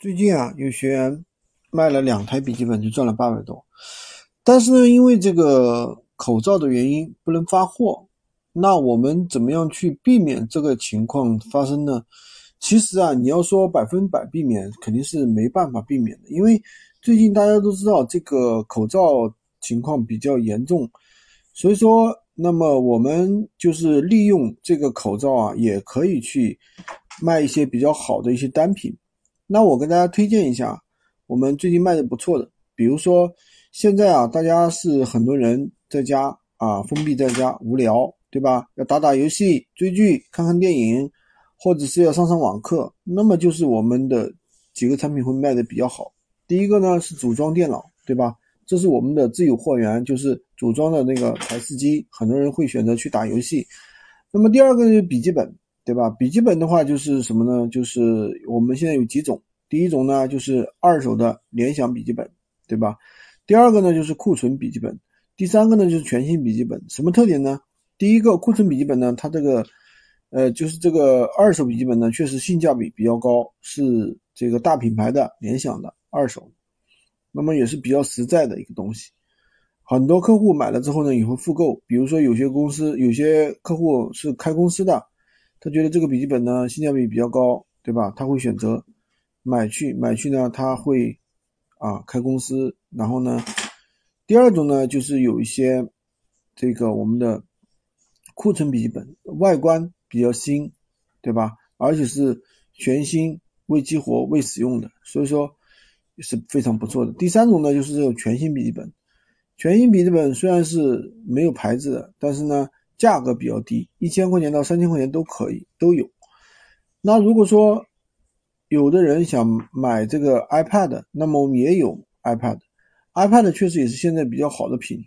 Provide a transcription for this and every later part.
最近啊，有学员卖了两台笔记本就赚了八百多，但是呢，因为这个口罩的原因不能发货，那我们怎么样去避免这个情况发生呢？其实啊，你要说百分百避免，肯定是没办法避免的，因为最近大家都知道这个口罩情况比较严重，所以说，那么我们就是利用这个口罩啊，也可以去卖一些比较好的一些单品。那我跟大家推荐一下，我们最近卖的不错的，比如说现在啊，大家是很多人在家啊，封闭在家无聊，对吧？要打打游戏、追剧、看看电影，或者是要上上网课，那么就是我们的几个产品会卖的比较好。第一个呢是组装电脑，对吧？这是我们的自有货源，就是组装的那个台式机，很多人会选择去打游戏。那么第二个就是笔记本。对吧？笔记本的话就是什么呢？就是我们现在有几种，第一种呢就是二手的联想笔记本，对吧？第二个呢就是库存笔记本，第三个呢就是全新笔记本。什么特点呢？第一个库存笔记本呢，它这个，呃，就是这个二手笔记本呢，确实性价比比较高，是这个大品牌的联想的二手，那么也是比较实在的一个东西。很多客户买了之后呢，也会复购。比如说有些公司，有些客户是开公司的。他觉得这个笔记本呢性价比比较高，对吧？他会选择买去买去呢，他会啊开公司。然后呢，第二种呢就是有一些这个我们的库存笔记本，外观比较新，对吧？而且是全新未激活未使用的，所以说是非常不错的。第三种呢就是这种全新笔记本，全新笔记本虽然是没有牌子的，但是呢。价格比较低，一千块钱到三千块钱都可以，都有。那如果说有的人想买这个 iPad，那么我们也有 iPad，iPad 确实也是现在比较好的品。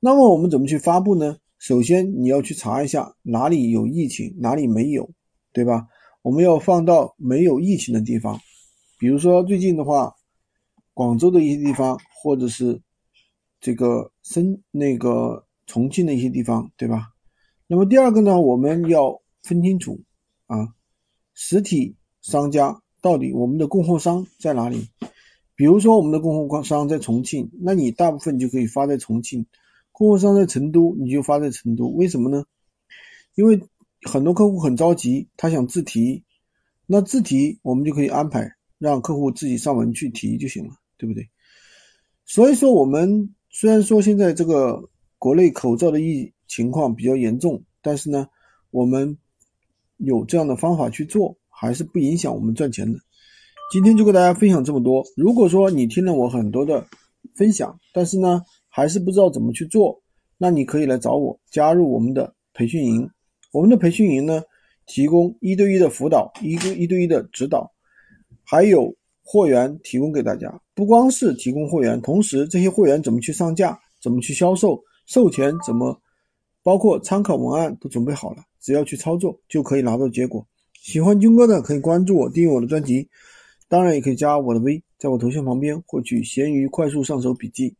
那么我们怎么去发布呢？首先你要去查一下哪里有疫情，哪里没有，对吧？我们要放到没有疫情的地方，比如说最近的话，广州的一些地方，或者是这个深那个。重庆的一些地方，对吧？那么第二个呢，我们要分清楚啊，实体商家到底我们的供货商在哪里？比如说我们的供货商在重庆，那你大部分就可以发在重庆；供货商在成都，你就发在成都。为什么呢？因为很多客户很着急，他想自提，那自提我们就可以安排让客户自己上门去提就行了，对不对？所以说，我们虽然说现在这个。国内口罩的疫情况比较严重，但是呢，我们有这样的方法去做，还是不影响我们赚钱的。今天就跟大家分享这么多。如果说你听了我很多的分享，但是呢，还是不知道怎么去做，那你可以来找我加入我们的培训营。我们的培训营呢，提供一对一的辅导，一个一对一的指导，还有货源提供给大家。不光是提供货源，同时这些货源怎么去上架，怎么去销售。授权怎么，包括参考文案都准备好了，只要去操作就可以拿到结果。喜欢军哥的可以关注我，订阅我的专辑，当然也可以加我的微，在我头像旁边获取闲鱼快速上手笔记。